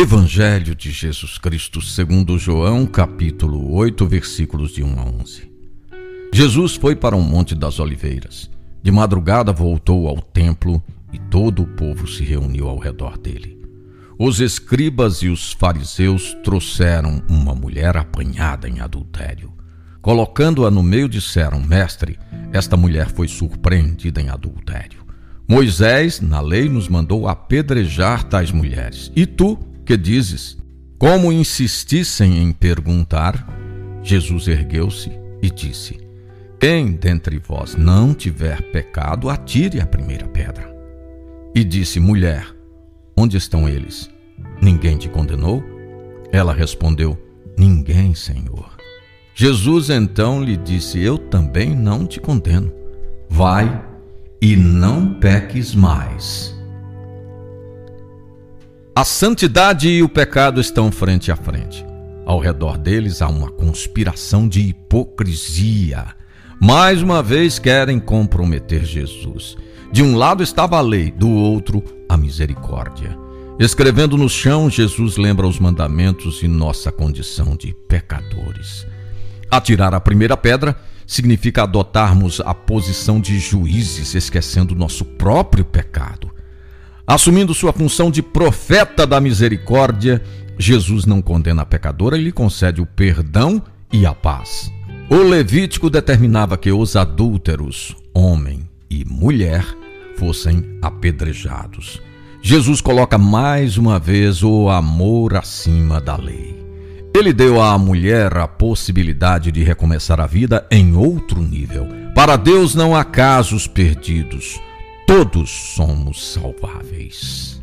Evangelho de Jesus Cristo, segundo João, capítulo 8, versículos de 1 a 11. Jesus foi para o Monte das Oliveiras. De madrugada voltou ao templo e todo o povo se reuniu ao redor dele. Os escribas e os fariseus trouxeram uma mulher apanhada em adultério. Colocando-a no meio, disseram: Mestre, esta mulher foi surpreendida em adultério. Moisés, na lei, nos mandou apedrejar tais mulheres. E tu, que dizes? Como insistissem em perguntar, Jesus ergueu-se e disse: Quem dentre vós não tiver pecado, atire a primeira pedra. E disse: Mulher, onde estão eles? Ninguém te condenou? Ela respondeu: Ninguém, Senhor. Jesus então lhe disse: Eu também não te condeno. Vai e não peques mais. A santidade e o pecado estão frente a frente. Ao redor deles há uma conspiração de hipocrisia. Mais uma vez querem comprometer Jesus. De um lado estava a lei, do outro, a misericórdia. Escrevendo no chão, Jesus lembra os mandamentos e nossa condição de pecadores. Atirar a primeira pedra significa adotarmos a posição de juízes, esquecendo nosso próprio pecado. Assumindo sua função de profeta da misericórdia, Jesus não condena a pecadora e lhe concede o perdão e a paz. O Levítico determinava que os adúlteros, homem e mulher, fossem apedrejados. Jesus coloca mais uma vez o amor acima da lei. Ele deu à mulher a possibilidade de recomeçar a vida em outro nível. Para Deus não há casos perdidos todos somos salváveis.